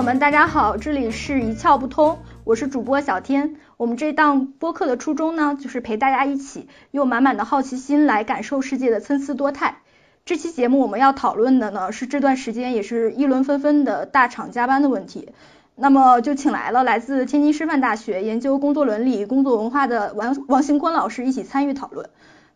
友们，大家好，这里是一窍不通，我是主播小天。我们这档播客的初衷呢，就是陪大家一起用满满的好奇心来感受世界的参差多态。这期节目我们要讨论的呢，是这段时间也是议论纷纷的大厂加班的问题。那么就请来了来自天津师范大学研究工作伦理、工作文化的王王兴坤老师一起参与讨论。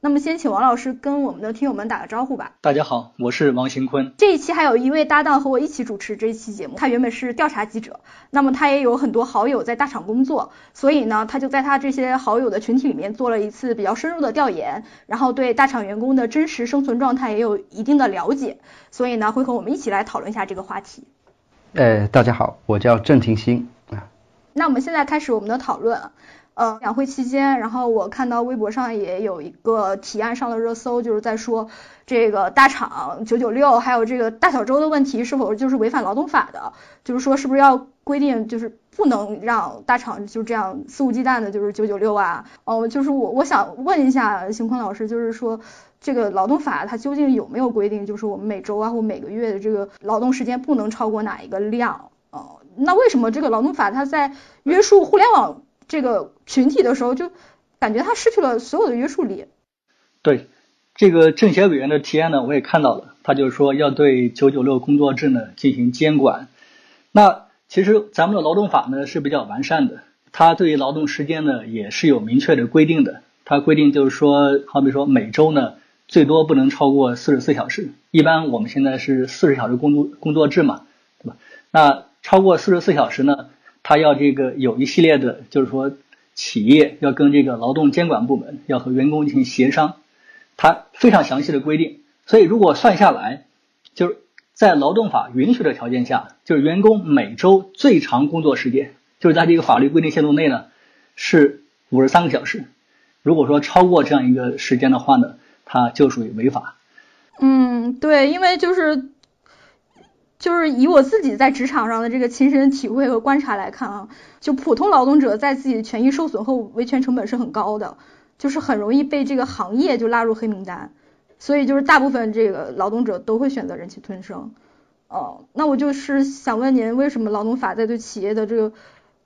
那么先请王老师跟我们的听友们打个招呼吧。大家好，我是王兴坤。这一期还有一位搭档和我一起主持这一期节目，他原本是调查记者，那么他也有很多好友在大厂工作，所以呢，他就在他这些好友的群体里面做了一次比较深入的调研，然后对大厂员工的真实生存状态也有一定的了解，所以呢，会和我们一起来讨论一下这个话题。呃，大家好，我叫郑廷新啊。那我们现在开始我们的讨论。呃，两会期间，然后我看到微博上也有一个提案上了热搜，就是在说这个大厂九九六，还有这个大小周的问题是否就是违反劳动法的？就是说是不是要规定，就是不能让大厂就这样肆无忌惮的，就是九九六啊？哦，就是我我想问一下邢坤老师，就是说这个劳动法它究竟有没有规定，就是我们每周啊或每个月的这个劳动时间不能超过哪一个量？哦，那为什么这个劳动法它在约束互联网？这个群体的时候，就感觉他失去了所有的约束力。对，这个政协委员的提案呢，我也看到了，他就是说要对九九六工作制呢进行监管。那其实咱们的劳动法呢是比较完善的，它对于劳动时间呢也是有明确的规定的。它规定就是说，好比说每周呢最多不能超过四十四小时，一般我们现在是四十小时工作工作制嘛，对吧？那超过四十四小时呢？他要这个有一系列的，就是说企业要跟这个劳动监管部门要和员工进行协商，他非常详细的规定。所以如果算下来，就是在劳动法允许的条件下，就是员工每周最长工作时间，就是在这个法律规定限度内呢，是五十三个小时。如果说超过这样一个时间的话呢，它就属于违法。嗯，对，因为就是。就是以我自己在职场上的这个亲身体会和观察来看啊，就普通劳动者在自己的权益受损后维权成本是很高的，就是很容易被这个行业就拉入黑名单，所以就是大部分这个劳动者都会选择忍气吞声。哦，那我就是想问您，为什么劳动法在对企业的这个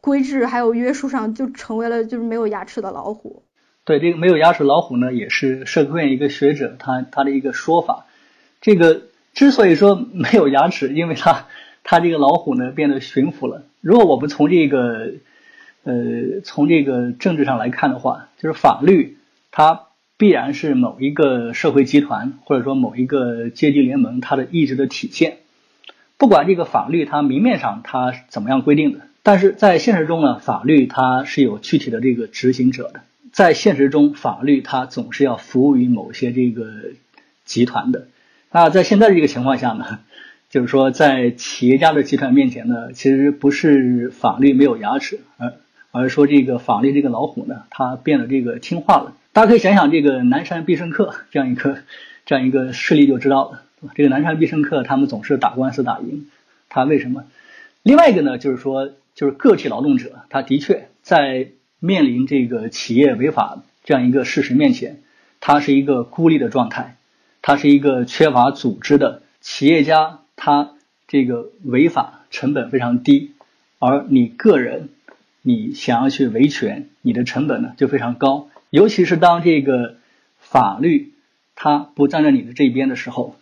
规制还有约束上就成为了就是没有牙齿的老虎？对，这个没有牙齿老虎呢，也是社科院一个学者他他的一个说法，这个。之所以说没有牙齿，因为它它这个老虎呢变得驯服了。如果我们从这个呃从这个政治上来看的话，就是法律它必然是某一个社会集团或者说某一个阶级联盟它的意志的体现。不管这个法律它明面上它怎么样规定的，但是在现实中呢，法律它是有具体的这个执行者的。在现实中，法律它总是要服务于某些这个集团的。那在现在这个情况下呢，就是说，在企业家的集团面前呢，其实不是法律没有牙齿，而而是说这个法律这个老虎呢，它变得这个听话了。大家可以想想这个南山必胜客这样一个这样一个事例就知道了。这个南山必胜客他们总是打官司打赢，他为什么？另外一个呢，就是说，就是个体劳动者，他的确在面临这个企业违法这样一个事实面前，他是一个孤立的状态。他是一个缺乏组织的企业家，他这个违法成本非常低，而你个人，你想要去维权，你的成本呢就非常高。尤其是当这个法律它不站在你的这边的时候，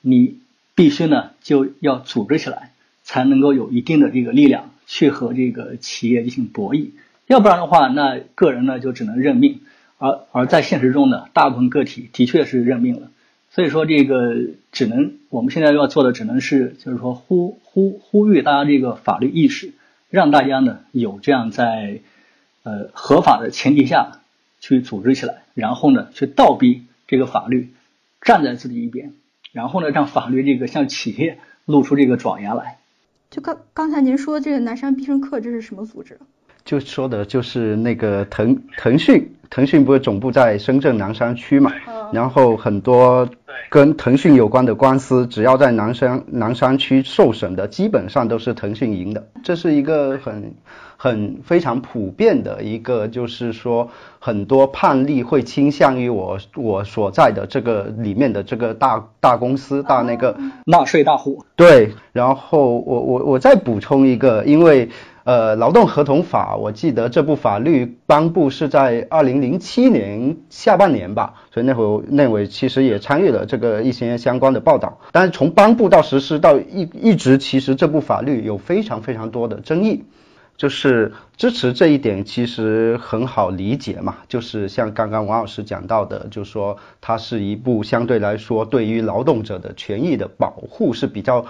你必须呢就要组织起来，才能够有一定的这个力量去和这个企业进行博弈。要不然的话，那个人呢就只能认命。而而在现实中呢，大部分个体的确是认命了。所以说，这个只能我们现在要做的，只能是就是说呼呼呼吁大家这个法律意识，让大家呢有这样在呃合法的前提下去组织起来，然后呢去倒逼这个法律站在自己一边，然后呢让法律这个向企业露出这个爪牙来。就刚刚才您说这个南山必胜客，这是什么组织？就说的就是那个腾腾讯，腾讯不是总部在深圳南山区嘛，然后很多跟腾讯有关的官司，只要在南山南山区受审的，基本上都是腾讯赢的，这是一个很很非常普遍的一个，就是说很多判例会倾向于我我所在的这个里面的这个大大公司大那个纳税大户。对，然后我我我再补充一个，因为。呃，劳动合同法，我记得这部法律颁布是在二零零七年下半年吧，所以那会儿那会其实也参与了这个一些相关的报道。但是从颁布到实施到一一直，其实这部法律有非常非常多的争议。就是支持这一点其实很好理解嘛，就是像刚刚王老师讲到的，就是说它是一部相对来说对于劳动者的权益的保护是比较。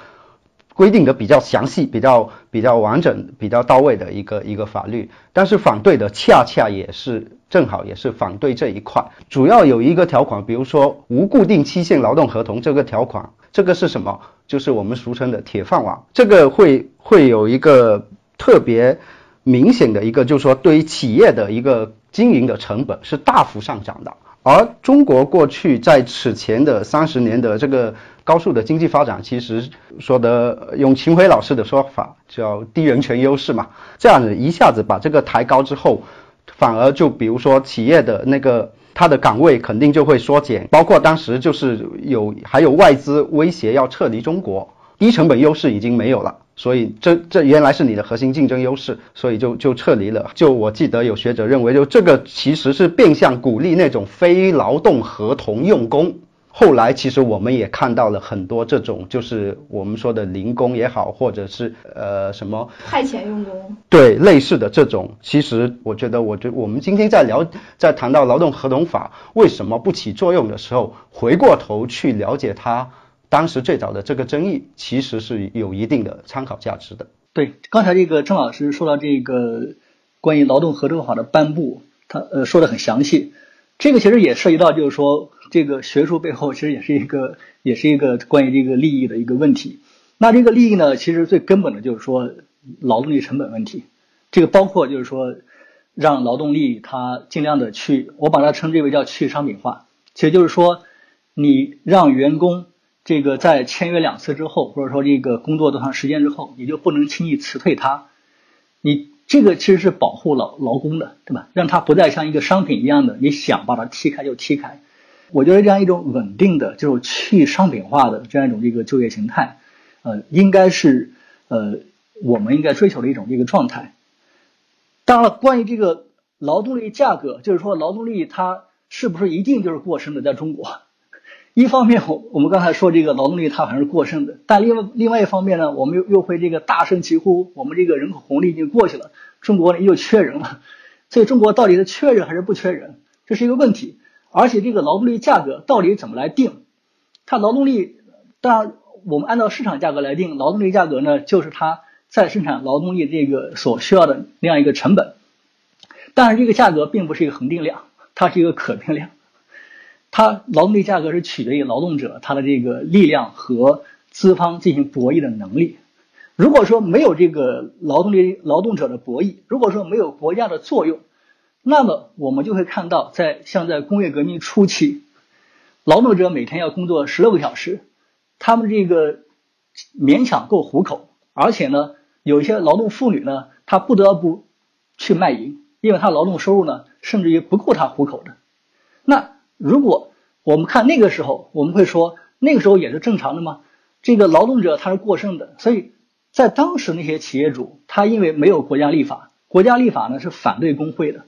规定的比较详细、比较比较完整、比较到位的一个一个法律，但是反对的恰恰也是正好也是反对这一块。主要有一个条款，比如说无固定期限劳动合同这个条款，这个是什么？就是我们俗称的铁饭碗。这个会会有一个特别明显的一个，就是说对于企业的一个经营的成本是大幅上涨的。而中国过去在此前的三十年的这个高速的经济发展，其实说的用秦晖老师的说法叫低人权优势嘛，这样子一下子把这个抬高之后，反而就比如说企业的那个它的岗位肯定就会缩减，包括当时就是有还有外资威胁要撤离中国，低成本优势已经没有了。所以这这原来是你的核心竞争优势，所以就就撤离了。就我记得有学者认为，就这个其实是变相鼓励那种非劳动合同用工。后来其实我们也看到了很多这种，就是我们说的零工也好，或者是呃什么派遣用工，对类似的这种。其实我觉得，我觉我们今天在聊在谈到劳动合同法为什么不起作用的时候，回过头去了解它。当时最早的这个争议其实是有一定的参考价值的。对，刚才这个郑老师说到这个关于劳动合同法的颁布，他呃说的很详细。这个其实也涉及到，就是说这个学术背后其实也是一个 也是一个关于这个利益的一个问题。那这个利益呢，其实最根本的就是说劳动力成本问题。这个包括就是说让劳动力它尽量的去，我把它称之为叫去商品化，其实就是说你让员工。这个在签约两次之后，或者说这个工作多长时间之后，你就不能轻易辞退他。你这个其实是保护劳劳工的，对吧？让他不再像一个商品一样的，你想把它踢开就踢开。我觉得这样一种稳定的、就是去商品化的这样一种这个就业形态，呃，应该是呃我们应该追求的一种这个状态。当然了，关于这个劳动力价格，就是说劳动力它是不是一定就是过剩的，在中国？一方面，我我们刚才说这个劳动力它还是过剩的，但另外另外一方面呢，我们又又会这个大声疾呼，我们这个人口红利已经过去了，中国又缺人了，所以中国到底是缺人还是不缺人，这是一个问题。而且这个劳动力价格到底怎么来定？它劳动力，当然我们按照市场价格来定，劳动力价格呢，就是它在生产劳动力这个所需要的那样一个成本，但是这个价格并不是一个恒定量，它是一个可变量。它劳动力价格是取决于劳动者他的这个力量和资方进行博弈的能力。如果说没有这个劳动力劳动者的博弈，如果说没有国家的作用，那么我们就会看到，在像在工业革命初期，劳动者每天要工作十六个小时，他们这个勉强够糊口，而且呢，有一些劳动妇女呢，她不得不去卖淫，因为她劳动收入呢，甚至于不够她糊口的。那如果我们看那个时候，我们会说那个时候也是正常的吗？这个劳动者他是过剩的，所以在当时那些企业主，他因为没有国家立法，国家立法呢是反对工会的，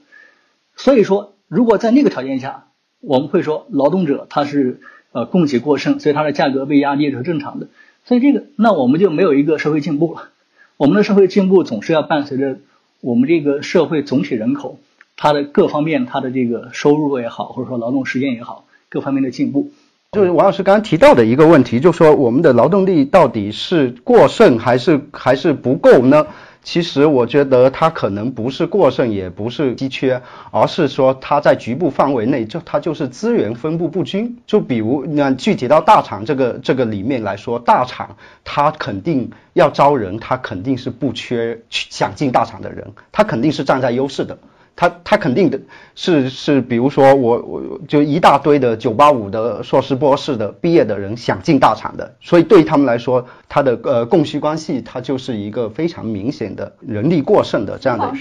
所以说如果在那个条件下，我们会说劳动者他是呃供给过剩，所以它的价格被压低是正常的。所以这个那我们就没有一个社会进步了。我们的社会进步总是要伴随着我们这个社会总体人口。它的各方面，它的这个收入也好，或者说劳动时间也好，各方面的进步，就是王老师刚刚提到的一个问题，就说我们的劳动力到底是过剩还是还是不够呢？其实我觉得它可能不是过剩，也不是稀缺，而是说它在局部范围内就它就是资源分布不均。就比如那具体到大厂这个这个里面来说，大厂它肯定要招人，它肯定是不缺想进大厂的人，它肯定是站在优势的。他他肯定的是是，比如说我我就一大堆的九八五的硕士博士的毕业的人想进大厂的，所以对他们来说，他的呃供需关系它就是一个非常明显的人力过剩的这样的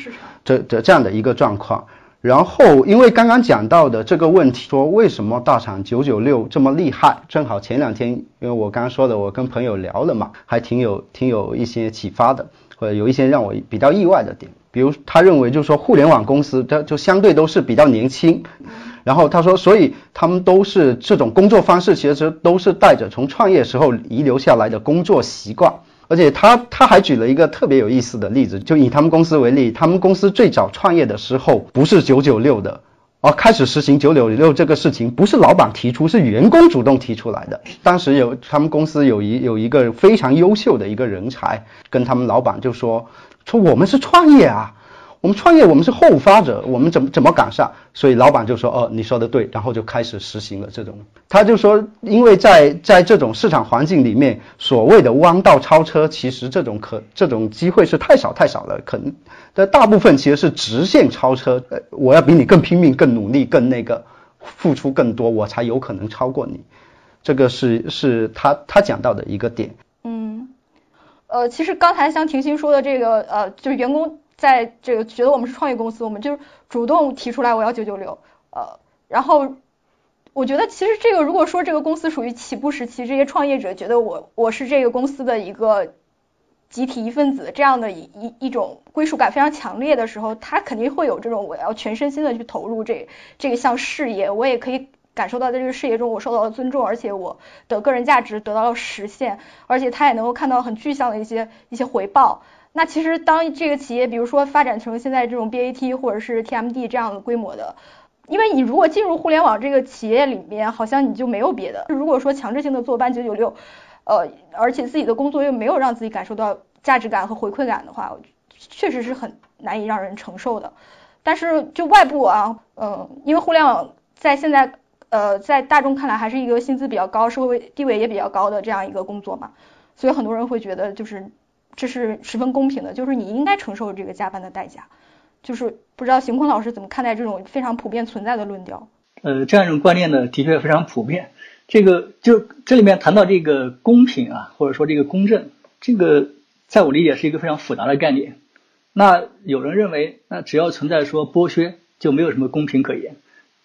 这这这样的一个状况。然后因为刚刚讲到的这个问题，说为什么大厂九九六这么厉害？正好前两天因为我刚刚说的，我跟朋友聊了嘛，还挺有挺有一些启发的，或者有一些让我比较意外的点。比如他认为就是说互联网公司，它就相对都是比较年轻，然后他说，所以他们都是这种工作方式，其实都是带着从创业时候遗留下来的工作习惯。而且他他还举了一个特别有意思的例子，就以他们公司为例，他们公司最早创业的时候不是九九六的，而开始实行九九六这个事情不是老板提出，是员工主动提出来的。当时有他们公司有一有一个非常优秀的一个人才，跟他们老板就说。说我们是创业啊，我们创业，我们是后发者，我们怎么怎么赶上？所以老板就说：“哦，你说的对。”然后就开始实行了这种。他就说，因为在在这种市场环境里面，所谓的弯道超车，其实这种可这种机会是太少太少了。可能的大部分其实是直线超车。呃，我要比你更拼命、更努力、更那个付出更多，我才有可能超过你。这个是是他他讲到的一个点。呃，其实刚才像婷婷说的这个，呃，就是员工在这个觉得我们是创业公司，我们就主动提出来我要九九六，呃，然后我觉得其实这个如果说这个公司属于起步时期，这些创业者觉得我我是这个公司的一个集体一份子，这样的一一一种归属感非常强烈的时候，他肯定会有这种我要全身心的去投入这这个项事业，我也可以。感受到在这个事业中我受到了尊重，而且我的个人价值得到了实现，而且他也能够看到很具象的一些一些回报。那其实当这个企业比如说发展成现在这种 BAT 或者是 TMD 这样的规模的，因为你如果进入互联网这个企业里面，好像你就没有别的。如果说强制性的坐班九九六，呃，而且自己的工作又没有让自己感受到价值感和回馈感的话，确实是很难以让人承受的。但是就外部啊，嗯，因为互联网在现在。呃，在大众看来还是一个薪资比较高、社会地位也比较高的这样一个工作嘛，所以很多人会觉得就是这是十分公平的，就是你应该承受这个加班的代价。就是不知道邢坤老师怎么看待这种非常普遍存在的论调？呃，这样一种观念呢，的确非常普遍。这个就这里面谈到这个公平啊，或者说这个公正，这个在我理解是一个非常复杂的概念。那有人认为，那只要存在说剥削，就没有什么公平可言。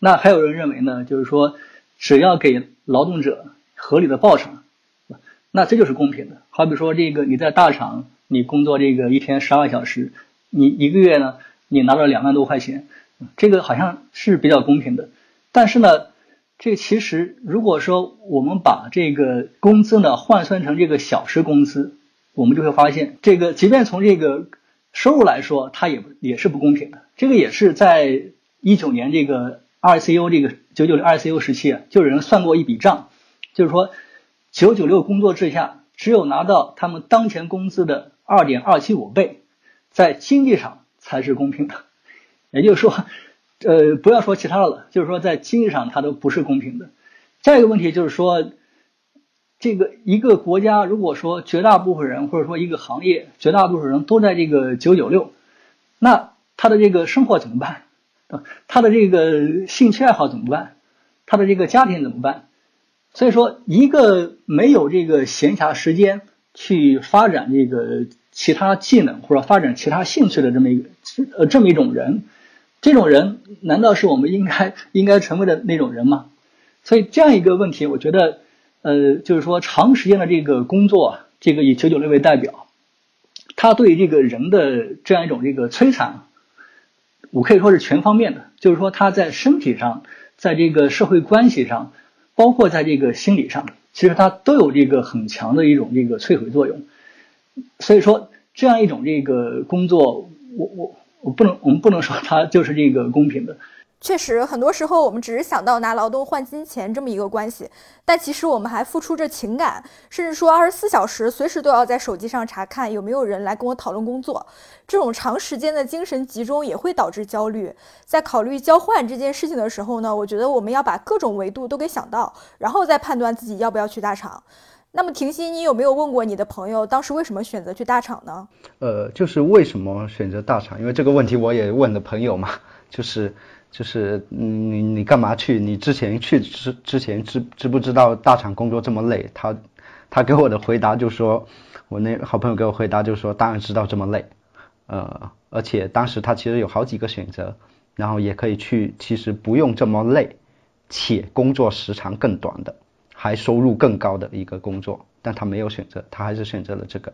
那还有人认为呢，就是说，只要给劳动者合理的报酬，那这就是公平的。好比说，这个你在大厂，你工作这个一天十二小时，你一个月呢，你拿了两万多块钱，这个好像是比较公平的。但是呢，这其实如果说我们把这个工资呢换算成这个小时工资，我们就会发现，这个即便从这个收入来说，它也也是不公平的。这个也是在一九年这个。ICU 这个九九六 ICU 时期啊，就有人算过一笔账，就是说九九六工作制下，只有拿到他们当前工资的二点二七五倍，在经济上才是公平的。也就是说，呃，不要说其他的了，就是说在经济上它都不是公平的。再一个问题就是说，这个一个国家如果说绝大部分人或者说一个行业绝大部分人都在这个九九六，那他的这个生活怎么办？啊，他的这个兴趣爱好怎么办？他的这个家庭怎么办？所以说，一个没有这个闲暇时间去发展这个其他技能或者发展其他兴趣的这么一个呃这么一种人，这种人难道是我们应该应该成为的那种人吗？所以这样一个问题，我觉得呃，就是说长时间的这个工作，这个以九九六为代表，他对这个人的这样一种这个摧残。我可以说是全方面的，就是说他在身体上，在这个社会关系上，包括在这个心理上，其实他都有这个很强的一种这个摧毁作用。所以说，这样一种这个工作，我我我不能，我们不能说它就是这个公平的。确实，很多时候我们只是想到拿劳动换金钱这么一个关系，但其实我们还付出着情感，甚至说二十四小时随时都要在手机上查看有没有人来跟我讨论工作。这种长时间的精神集中也会导致焦虑。在考虑交换这件事情的时候呢，我觉得我们要把各种维度都给想到，然后再判断自己要不要去大厂。那么，婷熙，你有没有问过你的朋友，当时为什么选择去大厂呢？呃，就是为什么选择大厂？因为这个问题我也问了朋友嘛，就是。就是你你干嘛去？你之前去之之前知知不知道大厂工作这么累？他他给我的回答就说，我那好朋友给我回答就说，当然知道这么累，呃，而且当时他其实有好几个选择，然后也可以去，其实不用这么累，且工作时长更短的，还收入更高的一个工作，但他没有选择，他还是选择了这个，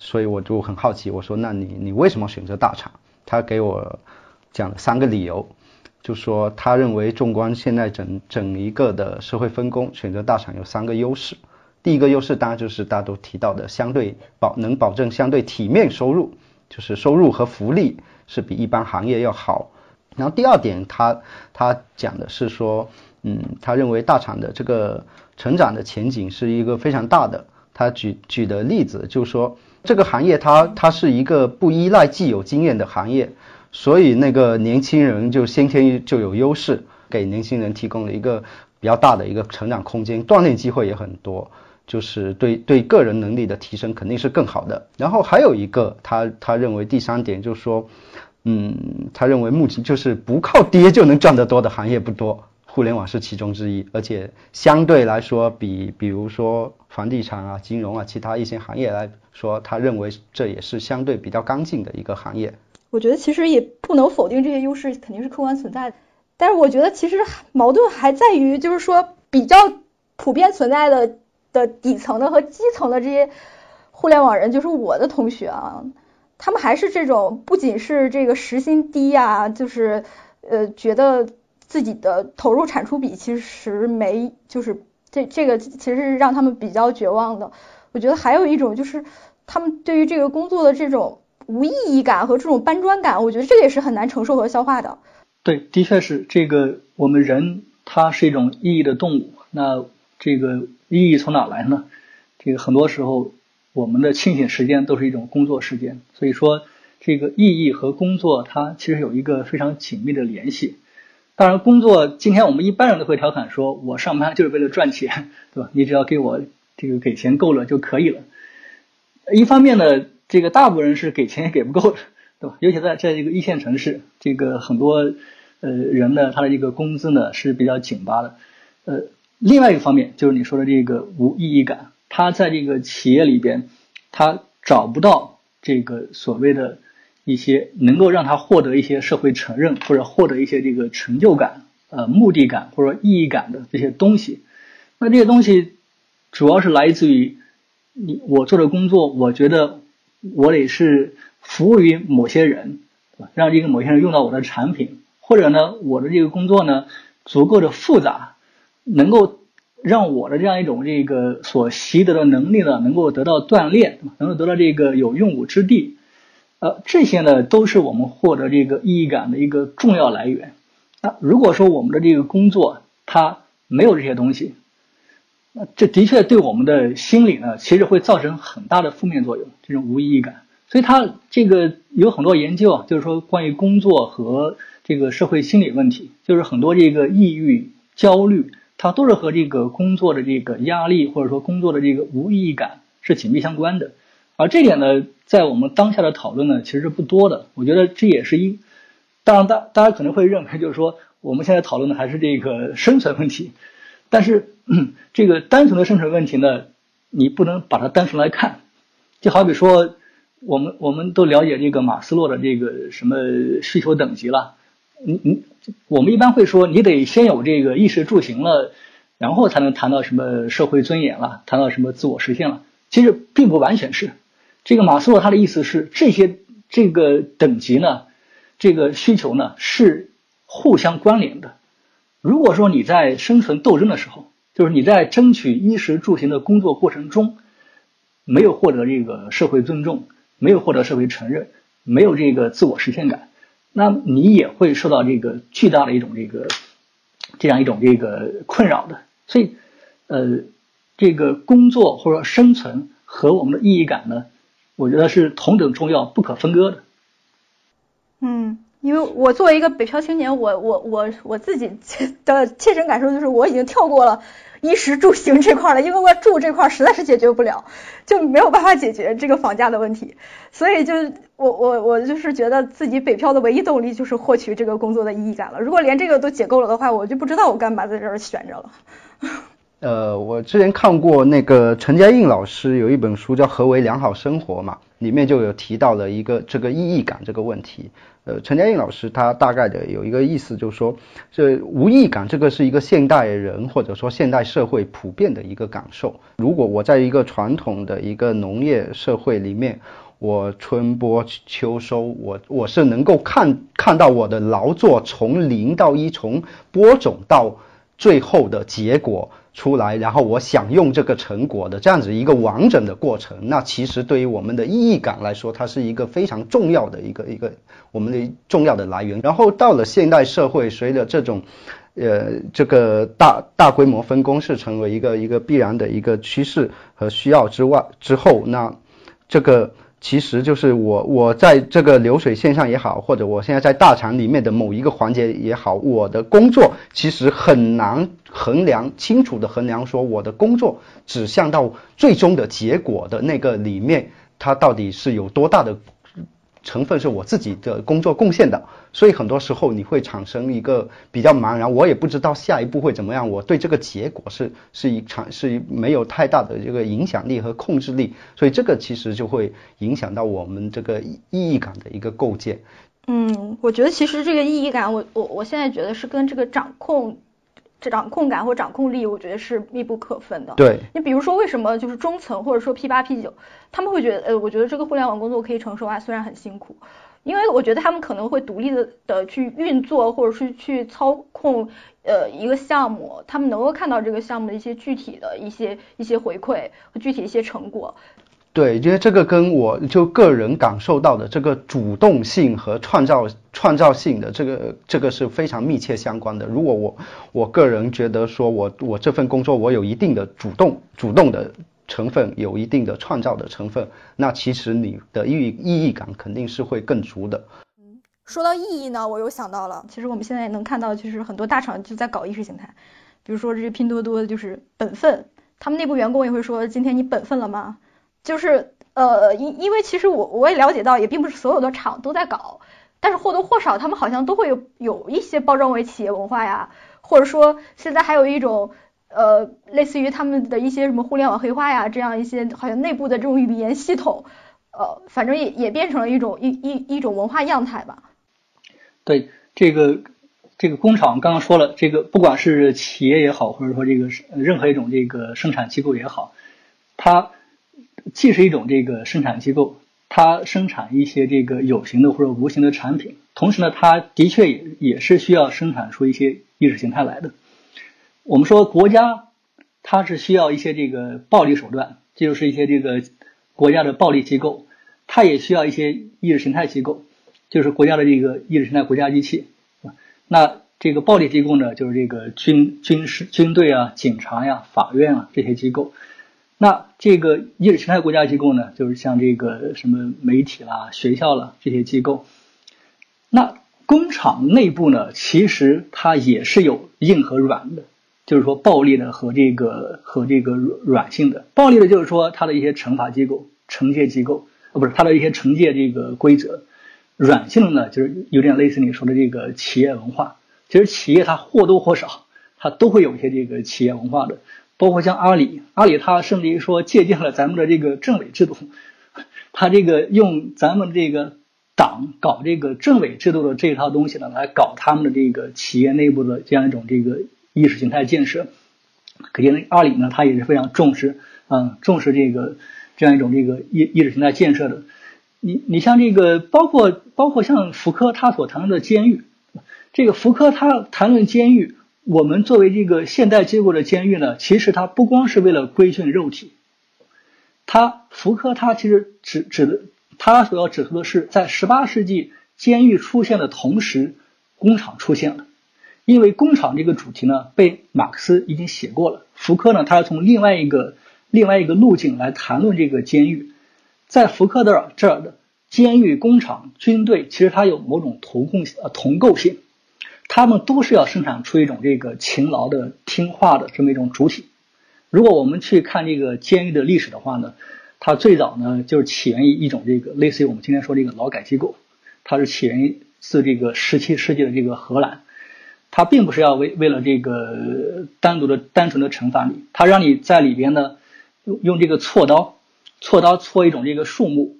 所以我就很好奇，我说那你你为什么选择大厂？他给我讲了三个理由。就说他认为，纵观现在整整一个的社会分工，选择大厂有三个优势。第一个优势当然就是大家都提到的，相对保能保证相对体面收入，就是收入和福利是比一般行业要好。然后第二点，他他讲的是说，嗯，他认为大厂的这个成长的前景是一个非常大的。他举举的例子就是说，这个行业它它是一个不依赖既有经验的行业。所以那个年轻人就先天就有优势，给年轻人提供了一个比较大的一个成长空间，锻炼机会也很多，就是对对个人能力的提升肯定是更好的。然后还有一个，他他认为第三点就是说，嗯，他认为目前就是不靠跌就能赚得多的行业不多，互联网是其中之一，而且相对来说比比如说房地产啊、金融啊其他一些行业来说，他认为这也是相对比较刚劲的一个行业。我觉得其实也不能否定这些优势肯定是客观存在的，但是我觉得其实矛盾还在于，就是说比较普遍存在的的底层的和基层的这些互联网人，就是我的同学啊，他们还是这种不仅是这个时薪低啊，就是呃觉得自己的投入产出比其实没，就是这这个其实是让他们比较绝望的。我觉得还有一种就是他们对于这个工作的这种。无意义感和这种搬砖感，我觉得这个也是很难承受和消化的。对，的确是这个。我们人他是一种意义的动物，那这个意义从哪来呢？这个很多时候我们的清醒时间都是一种工作时间，所以说这个意义和工作它其实有一个非常紧密的联系。当然，工作今天我们一般人都会调侃说，我上班就是为了赚钱，对吧？你只要给我这个给钱够了就可以了。一方面呢。这个大部分人是给钱也给不够的，对吧？尤其在在这个一线城市，这个很多呃人呢，他的这个工资呢是比较紧巴的。呃，另外一个方面就是你说的这个无意义感，他在这个企业里边，他找不到这个所谓的一些能够让他获得一些社会承认或者获得一些这个成就感、呃目的感或者意义感的这些东西。那这些东西主要是来自于你我做的工作，我觉得。我得是服务于某些人，让这个某些人用到我的产品，或者呢，我的这个工作呢足够的复杂，能够让我的这样一种这个所习得的能力呢能够得到锻炼，能够得到这个有用武之地，呃，这些呢都是我们获得这个意义感的一个重要来源。那如果说我们的这个工作它没有这些东西，那这的确对我们的心理呢，其实会造成很大的负面作用，这种无意义感。所以它这个有很多研究啊，就是说关于工作和这个社会心理问题，就是很多这个抑郁、焦虑，它都是和这个工作的这个压力或者说工作的这个无意义感是紧密相关的。而这点呢，在我们当下的讨论呢，其实是不多的。我觉得这也是一，当然大大家可能会认为，就是说我们现在讨论的还是这个生存问题。但是 这个单纯的生存问题呢，你不能把它单纯来看。就好比说，我们我们都了解这个马斯洛的这个什么需求等级了。你你我们一般会说，你得先有这个衣食住行了，然后才能谈到什么社会尊严了，谈到什么自我实现了。其实并不完全是。这个马斯洛他的意思是，这些这个等级呢，这个需求呢是互相关联的。如果说你在生存斗争的时候，就是你在争取衣食住行的工作过程中，没有获得这个社会尊重，没有获得社会承认，没有这个自我实现感，那你也会受到这个巨大的一种这个这样一种这个困扰的。所以，呃，这个工作或者生存和我们的意义感呢，我觉得是同等重要、不可分割的。嗯。因为我作为一个北漂青年，我我我我自己的切身感受就是，我已经跳过了衣食住行这块了，因为我住这块实在是解决不了，就没有办法解决这个房价的问题，所以就我我我就是觉得自己北漂的唯一动力就是获取这个工作的意义感了。如果连这个都解构了的话，我就不知道我干嘛在这儿悬着了。呃，我之前看过那个陈嘉映老师有一本书叫《何为良好生活》嘛，里面就有提到了一个这个意义感这个问题。呃，陈嘉映老师他大概的有一个意思，就是说，这无意感这个是一个现代人或者说现代社会普遍的一个感受。如果我在一个传统的一个农业社会里面，我春播秋收，我我是能够看看到我的劳作从零到一，从播种到最后的结果。出来，然后我享用这个成果的这样子一个完整的过程，那其实对于我们的意义感来说，它是一个非常重要的一个一个我们的重要的来源。然后到了现代社会，随着这种呃这个大大规模分工是成为一个一个必然的一个趋势和需要之外之后，那这个。其实就是我，我在这个流水线上也好，或者我现在在大厂里面的某一个环节也好，我的工作其实很难衡量清楚的衡量，说我的工作指向到最终的结果的那个里面，它到底是有多大的。成分是我自己的工作贡献的，所以很多时候你会产生一个比较茫然，我也不知道下一步会怎么样，我对这个结果是是一场是没有太大的这个影响力和控制力，所以这个其实就会影响到我们这个意义感的一个构建。嗯，我觉得其实这个意义感，我我我现在觉得是跟这个掌控。这掌控感或掌控力，我觉得是密不可分的。对你比如说，为什么就是中层或者说 P 八 P 九，他们会觉得，呃，我觉得这个互联网工作可以承受啊，虽然很辛苦，因为我觉得他们可能会独立的的去运作，或者是去操控呃一个项目，他们能够看到这个项目的一些具体的一些一些回馈和具体一些成果。对，因为这个跟我就个人感受到的这个主动性和创造创造性的这个这个是非常密切相关的。如果我我个人觉得说我我这份工作我有一定的主动主动的成分，有一定的创造的成分，那其实你的意意义感肯定是会更足的。说到意义呢，我又想到了，其实我们现在也能看到，就是很多大厂就在搞意识形态，比如说这些拼多多就是本分，他们内部员工也会说，今天你本分了吗？就是呃，因因为其实我我也了解到，也并不是所有的厂都在搞，但是或多或少他们好像都会有有一些包装为企业文化呀，或者说现在还有一种呃类似于他们的一些什么互联网黑化呀这样一些好像内部的这种语言系统，呃，反正也也变成了一种一一一种文化样态吧。对这个这个工厂刚刚说了，这个不管是企业也好，或者说这个任何一种这个生产机构也好，它。既是一种这个生产机构，它生产一些这个有形的或者无形的产品，同时呢，它的确也也是需要生产出一些意识形态来的。我们说国家它是需要一些这个暴力手段，这就是一些这个国家的暴力机构，它也需要一些意识形态机构，就是国家的这个意识形态国家机器。那这个暴力机构呢，就是这个军军事军队啊、警察呀、法院啊这些机构。那这个意识形态国家机构呢，就是像这个什么媒体啦、学校啦这些机构。那工厂内部呢，其实它也是有硬和软的，就是说暴力的和这个和这个软性的。暴力的就是说它的一些惩罚机构、惩戒机构，啊不是它的一些惩戒这个规则。软性的呢，就是有点类似你说的这个企业文化。其实企业它或多或少，它都会有一些这个企业文化的。包括像阿里，阿里它甚至于说借鉴了咱们的这个政委制度，它这个用咱们这个党搞这个政委制度的这一套东西呢，来搞他们的这个企业内部的这样一种这个意识形态建设。可见阿里呢，它也是非常重视，嗯，重视这个这样一种这个意意识形态建设的。你你像这个，包括包括像福柯他所谈论的监狱，这个福柯他谈论监狱。我们作为这个现代结构的监狱呢，其实它不光是为了规训肉体，它福柯他其实指指的他所要指出的是，在十八世纪监狱出现的同时，工厂出现了。因为工厂这个主题呢，被马克思已经写过了。福柯呢，他要从另外一个另外一个路径来谈论这个监狱。在福柯的这儿的监狱、工厂、军队，其实它有某种同共呃同构性，他们都是要生产出一种这个勤劳的、听话的这么一种主体。如果我们去看这个监狱的历史的话呢，它最早呢就是起源于一种这个类似于我们今天说这个劳改机构，它是起源于自这个十七世纪的这个荷兰。它并不是要为为了这个单独的单纯的惩罚你，它让你在里边呢用用这个锉刀，锉刀锉一种这个树木，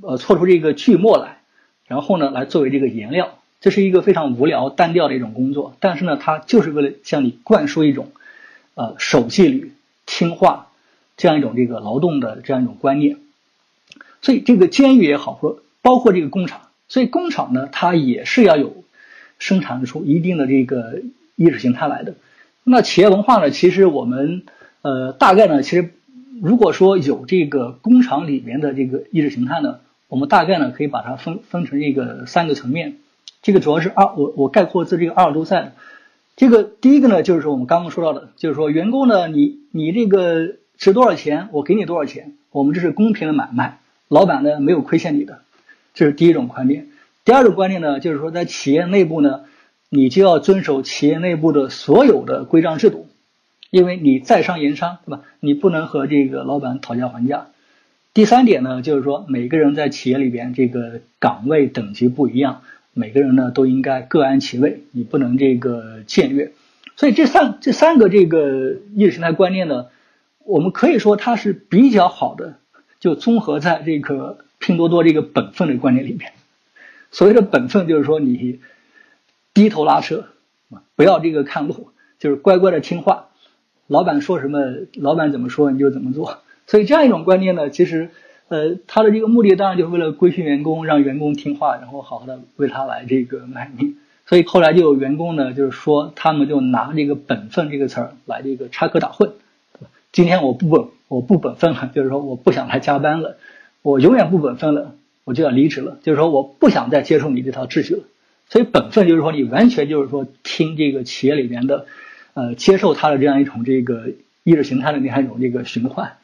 呃，锉出这个锯末来，然后呢来作为这个颜料，这是一个非常无聊单调的一种工作，但是呢，它就是为了向你灌输一种呃守纪律、听话这样一种这个劳动的这样一种观念。所以这个监狱也好，或包括这个工厂，所以工厂呢，它也是要有。生产出一定的这个意识形态来的，那企业文化呢？其实我们呃大概呢，其实如果说有这个工厂里面的这个意识形态呢，我们大概呢可以把它分分成这个三个层面。这个主要是二，我我概括自这个阿尔都塞。这个第一个呢，就是说我们刚刚说到的，就是说员工呢，你你这个值多少钱，我给你多少钱，我们这是公平的买卖，老板呢没有亏欠你的，这是第一种观念。第二种观念呢，就是说在企业内部呢，你就要遵守企业内部的所有的规章制度，因为你在商言商，对吧？你不能和这个老板讨价还价。第三点呢，就是说每个人在企业里边这个岗位等级不一样，每个人呢都应该各安其位，你不能这个僭越。所以这三这三个这个意识形态观念呢，我们可以说它是比较好的，就综合在这个拼多多这个本分的观念里面。所谓的本分就是说你低头拉车，不要这个看路，就是乖乖的听话，老板说什么，老板怎么说你就怎么做。所以这样一种观念呢，其实呃，他的这个目的当然就是为了规训员工，让员工听话，然后好好的为他来这个卖命。所以后来就有员工呢，就是说他们就拿这个本分这个词儿来这个插科打诨。今天我不本我不本分了，就是说我不想来加班了，我永远不本分了。我就要离职了，就是说我不想再接受你这套秩序了。所以本分就是说你完全就是说听这个企业里边的，呃，接受他的这样一种这个意识形态的那样一种这个循环。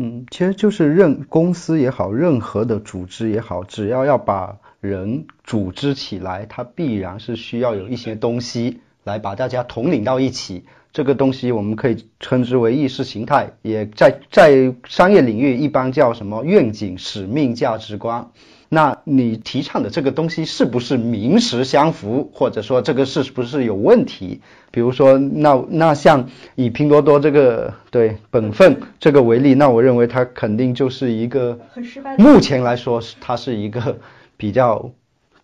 嗯，其实就是任公司也好，任何的组织也好，只要要把人组织起来，它必然是需要有一些东西来把大家统领到一起。这个东西我们可以称之为意识形态，也在在商业领域一般叫什么愿景、使命、价值观。那你提倡的这个东西是不是名实相符，或者说这个是不是有问题？比如说，那那像以拼多多这个对本分这个为例，那我认为它肯定就是一个很失败。目前来说，它是一个比较。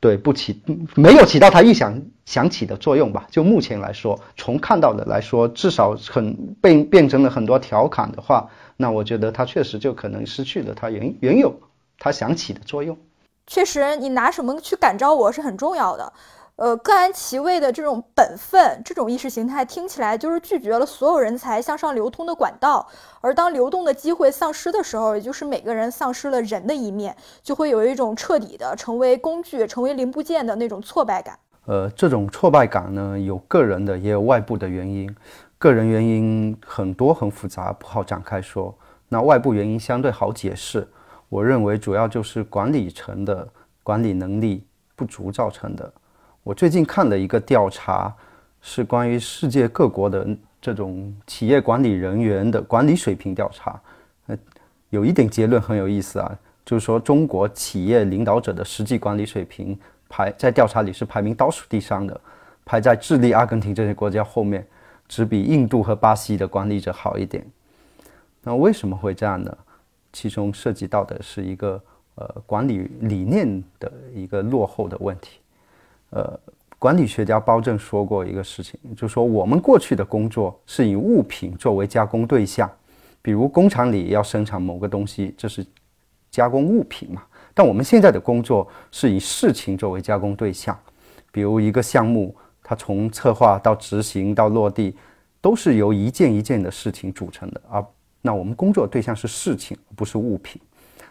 对，不起，没有起到他预想想起的作用吧？就目前来说，从看到的来说，至少很变变成了很多调侃的话，那我觉得它确实就可能失去了它原原有他想起的作用。确实，你拿什么去感召我是很重要的。呃，各安其位的这种本分，这种意识形态听起来就是拒绝了所有人才向上流通的管道，而当流动的机会丧失的时候，也就是每个人丧失了人的一面，就会有一种彻底的成为工具、成为零部件的那种挫败感。呃，这种挫败感呢，有个人的，也有外部的原因。个人原因很多很复杂，不好展开说。那外部原因相对好解释，我认为主要就是管理层的管理能力不足造成的。我最近看了一个调查，是关于世界各国的这种企业管理人员的管理水平调查。呃，有一点结论很有意思啊，就是说中国企业领导者的实际管理水平排在调查里是排名倒数第三的，排在智利、阿根廷这些国家后面，只比印度和巴西的管理者好一点。那为什么会这样呢？其中涉及到的是一个呃管理理念的一个落后的问题。呃，管理学家包正说过一个事情，就说我们过去的工作是以物品作为加工对象，比如工厂里要生产某个东西，这是加工物品嘛。但我们现在的工作是以事情作为加工对象，比如一个项目，它从策划到执行到落地，都是由一件一件的事情组成的啊。那我们工作对象是事情，不是物品。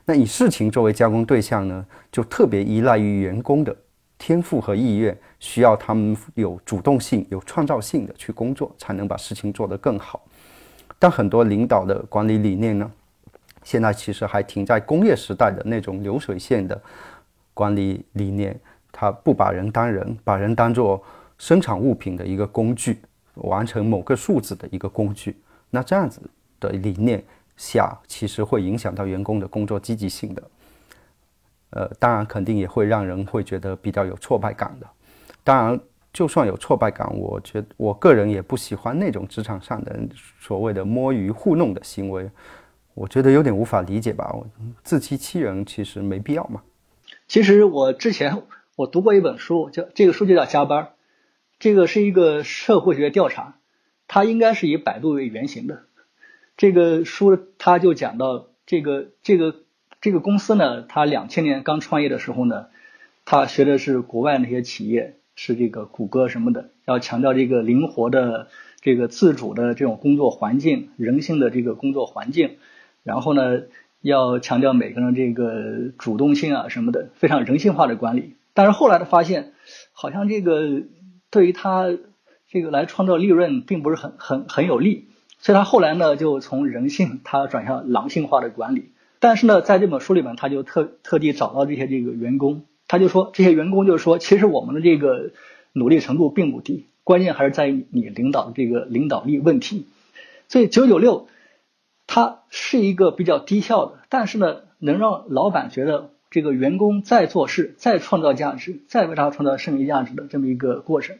那以事情作为加工对象呢，就特别依赖于员工的。天赋和意愿，需要他们有主动性、有创造性的去工作，才能把事情做得更好。但很多领导的管理理念呢，现在其实还停在工业时代的那种流水线的管理理念，他不把人当人，把人当做生产物品的一个工具，完成某个数字的一个工具。那这样子的理念下，其实会影响到员工的工作积极性的。呃，当然肯定也会让人会觉得比较有挫败感的。当然，就算有挫败感，我觉得我个人也不喜欢那种职场上的所谓的摸鱼糊弄的行为，我觉得有点无法理解吧。我自欺欺人其实没必要嘛。其实我之前我读过一本书，叫这个书就叫加班，这个是一个社会学调查，它应该是以百度为原型的。这个书它就讲到这个这个。这个公司呢，他两千年刚创业的时候呢，他学的是国外那些企业，是这个谷歌什么的，要强调这个灵活的、这个自主的这种工作环境，人性的这个工作环境，然后呢，要强调每个人这个主动性啊什么的，非常人性化的管理。但是后来他发现，好像这个对于他这个来创造利润并不是很很很有利，所以他后来呢，就从人性他转向狼性化的管理。但是呢，在这本书里面，他就特特地找到这些这个员工，他就说这些员工就是说，其实我们的这个努力程度并不低，关键还是在于你领导的这个领导力问题。所以九九六，它是一个比较低效的，但是呢，能让老板觉得这个员工在做事、在创造价值、在为他创造剩余价值的这么一个过程。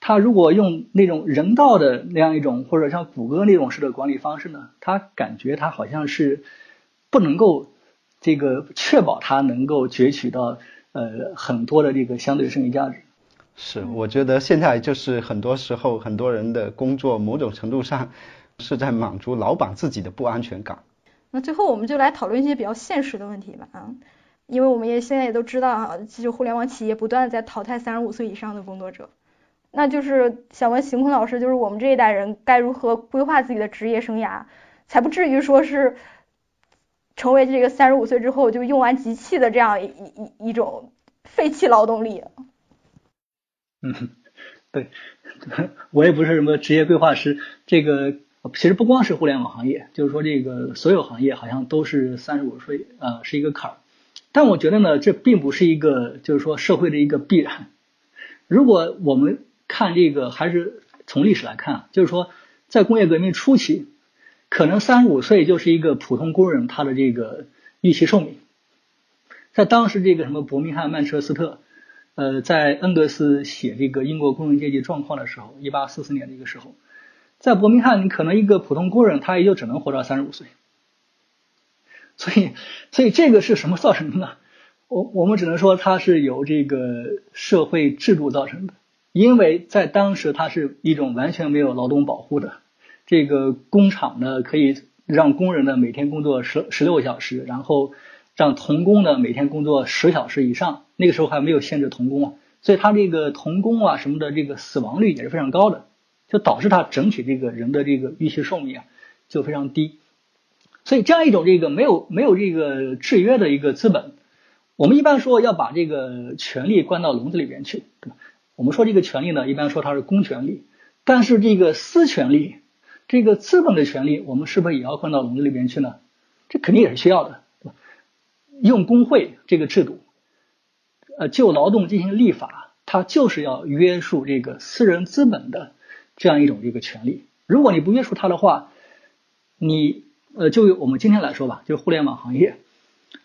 他如果用那种人道的那样一种，或者像谷歌那种式的管理方式呢，他感觉他好像是。不能够这个确保他能够攫取到呃很多的这个相对剩余价值。是，我觉得现在就是很多时候很多人的工作某种程度上是在满足老板自己的不安全感。那最后我们就来讨论一些比较现实的问题吧啊，因为我们也现在也都知道啊，其实互联网企业不断的在淘汰三十五岁以上的工作者。那就是想问邢坤老师，就是我们这一代人该如何规划自己的职业生涯，才不至于说是。成为这个三十五岁之后就用完即弃的这样一一一种废弃劳动力。嗯，对，我也不是什么职业规划师。这个其实不光是互联网行业，就是说这个所有行业好像都是三十五岁啊是一个坎儿。但我觉得呢，这并不是一个就是说社会的一个必然。如果我们看这个，还是从历史来看啊，就是说在工业革命初期。可能三十五岁就是一个普通工人他的这个预期寿命，在当时这个什么伯明翰、曼彻斯特，呃，在恩格斯写这个英国工人阶级状况的时候，一八四四年的一个时候，在伯明翰，你可能一个普通工人他也就只能活到三十五岁，所以，所以这个是什么造成的呢？我我们只能说它是由这个社会制度造成的，因为在当时它是一种完全没有劳动保护的。这个工厂呢，可以让工人呢每天工作十十六个小时，然后让童工呢每天工作十小时以上。那个时候还没有限制童工啊，所以他这个童工啊什么的这个死亡率也是非常高的，就导致他整体这个人的这个预期寿命啊就非常低。所以这样一种这个没有没有这个制约的一个资本，我们一般说要把这个权力关到笼子里边去，对吧？我们说这个权利呢，一般说它是公权力，但是这个私权利。这个资本的权利，我们是不是也要关到笼子里边去呢？这肯定也是需要的，用工会这个制度，呃，就劳动进行立法，它就是要约束这个私人资本的这样一种这个权利。如果你不约束它的话，你呃，就我们今天来说吧，就互联网行业，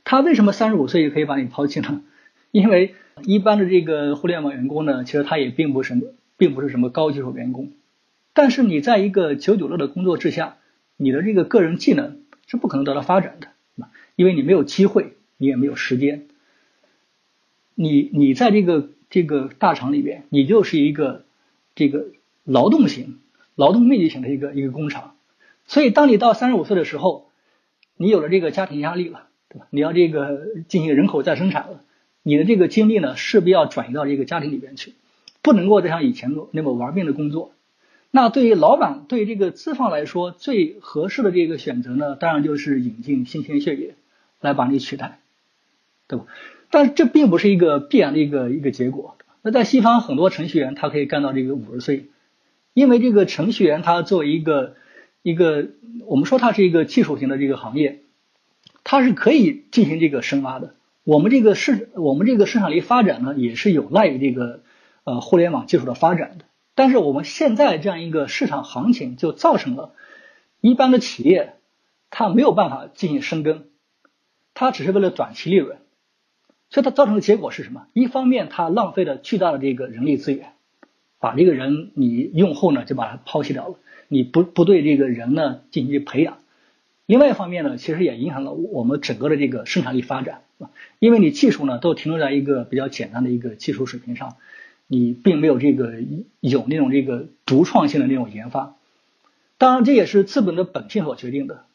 它为什么三十五岁就可以把你抛弃呢？因为一般的这个互联网员工呢，其实他也并不是并不是什么高技术员工。但是你在一个九九六的工作之下，你的这个个人技能是不可能得到发展的，因为你没有机会，你也没有时间。你你在这个这个大厂里边，你就是一个这个劳动型、劳动密集型的一个一个工厂。所以，当你到三十五岁的时候，你有了这个家庭压力了，对吧？你要这个进行人口再生产了，你的这个精力呢，势必要转移到这个家庭里边去，不能够再像以前那么玩命的工作。那对于老板，对于这个资方来说，最合适的这个选择呢，当然就是引进新鲜血液来把你取代，对吧？但这并不是一个必然的一个一个结果。那在西方很多程序员他可以干到这个五十岁，因为这个程序员他作为一个一个我们说他是一个技术型的这个行业，它是可以进行这个深挖的。我们这个市我们这个市场力发展呢，也是有赖于这个呃互联网技术的发展的。但是我们现在这样一个市场行情，就造成了一般的企业它没有办法进行深耕，它只是为了短期利润。所以它造成的结果是什么？一方面，它浪费了巨大的这个人力资源，把这个人你用后呢就把它抛弃掉了，你不不对这个人呢进行培养。另外一方面呢，其实也影响了我们整个的这个生产力发展，因为你技术呢都停留在一个比较简单的一个技术水平上，你并没有这个有那种这个独创性的那种研发。当然，这也是资本的本性所决定的，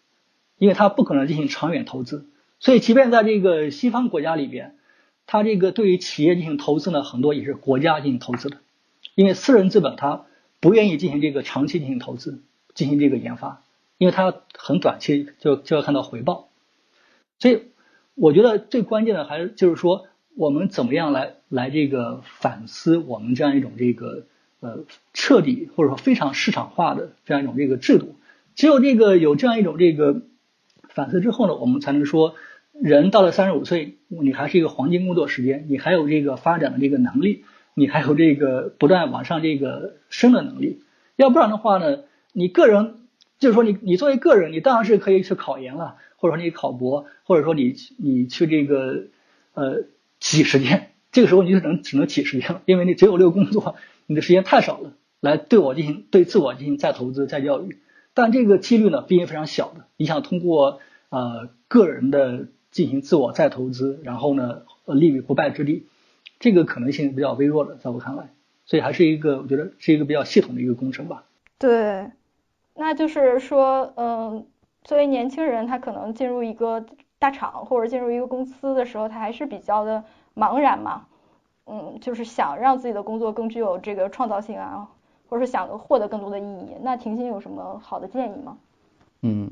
因为它不可能进行长远投资。所以，即便在这个西方国家里边。它这个对于企业进行投资呢，很多也是国家进行投资的，因为私人资本它不愿意进行这个长期进行投资，进行这个研发，因为它很短期就就要看到回报。所以我觉得最关键的还是就是说，我们怎么样来来这个反思我们这样一种这个呃彻底或者说非常市场化的这样一种这个制度。只有这个有这样一种这个反思之后呢，我们才能说。人到了三十五岁，你还是一个黄金工作时间，你还有这个发展的这个能力，你还有这个不断往上这个升的能力。要不然的话呢，你个人就是说你你作为个人，你当然是可以去考研了，或者说你考博，或者说你你去这个呃挤时间，这个时候你就能只能挤时间了，因为你只有这个工作，你的时间太少了，来对我进行对自我进行再投资再教育。但这个几率呢，毕竟非常小的。你想通过呃个人的。进行自我再投资，然后呢，立于不败之地，这个可能性比较微弱的，在我看来，所以还是一个我觉得是一个比较系统的一个工程吧。对，那就是说，嗯，作为年轻人，他可能进入一个大厂或者进入一个公司的时候，他还是比较的茫然嘛，嗯，就是想让自己的工作更具有这个创造性啊，或者是想获得更多的意义。那婷婷有什么好的建议吗？嗯。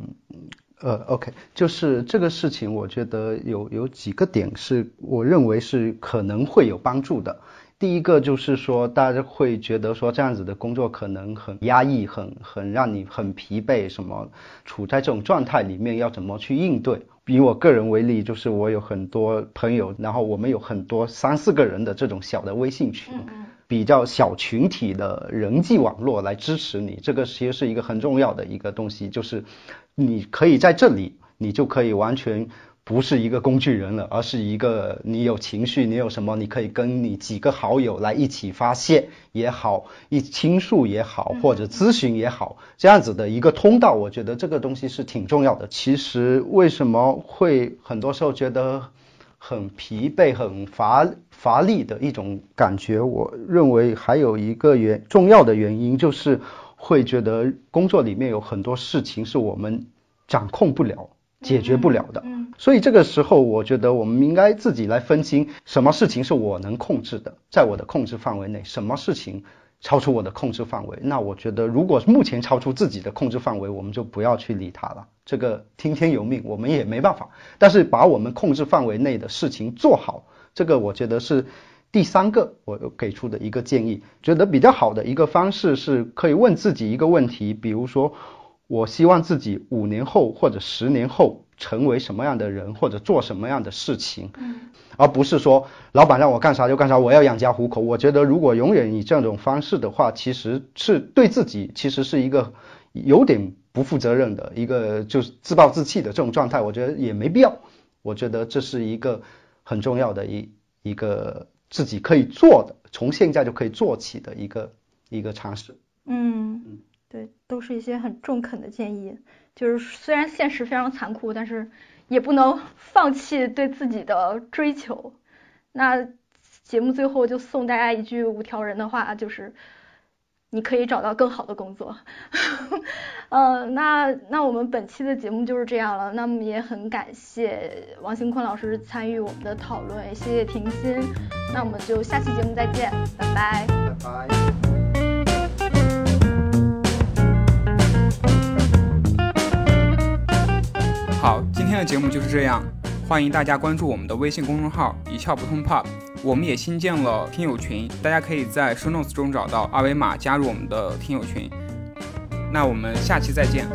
呃，OK，就是这个事情，我觉得有有几个点是我认为是可能会有帮助的。第一个就是说，大家会觉得说这样子的工作可能很压抑，很很让你很疲惫，什么处在这种状态里面要怎么去应对？以我个人为例，就是我有很多朋友，然后我们有很多三四个人的这种小的微信群，比较小群体的人际网络来支持你，这个其实是一个很重要的一个东西，就是。你可以在这里，你就可以完全不是一个工具人了，而是一个你有情绪，你有什么，你可以跟你几个好友来一起发泄也好，一倾诉也好，或者咨询也好，这样子的一个通道，我觉得这个东西是挺重要的。其实为什么会很多时候觉得很疲惫、很乏乏力的一种感觉？我认为还有一个原重要的原因就是。会觉得工作里面有很多事情是我们掌控不了、解决不了的，所以这个时候我觉得我们应该自己来分清什么事情是我能控制的，在我的控制范围内，什么事情超出我的控制范围。那我觉得如果目前超出自己的控制范围，我们就不要去理它了。这个听天由命，我们也没办法。但是把我们控制范围内的事情做好，这个我觉得是。第三个，我给出的一个建议，觉得比较好的一个方式是可以问自己一个问题，比如说，我希望自己五年后或者十年后成为什么样的人，或者做什么样的事情，而不是说老板让我干啥就干啥，我要养家糊口。我觉得如果永远以这种方式的话，其实是对自己其实是一个有点不负责任的一个就是自暴自弃的这种状态，我觉得也没必要。我觉得这是一个很重要的一一个。自己可以做的，从现在就可以做起的一个一个尝试。嗯，对，都是一些很中肯的建议。就是虽然现实非常残酷，但是也不能 放弃对自己的追求。那节目最后就送大家一句五条人的话，就是。你可以找到更好的工作，呃，那那我们本期的节目就是这样了。那么也很感谢王兴坤老师参与我们的讨论，谢谢婷心。那我们就下期节目再见，拜拜。拜拜。今天的节目就是这样。欢迎大家关注我们的微信公众号“一窍不通 POP”。我们也新建了听友群，大家可以在 Show Notes 中找到二维码加入我们的听友群。那我们下期再见。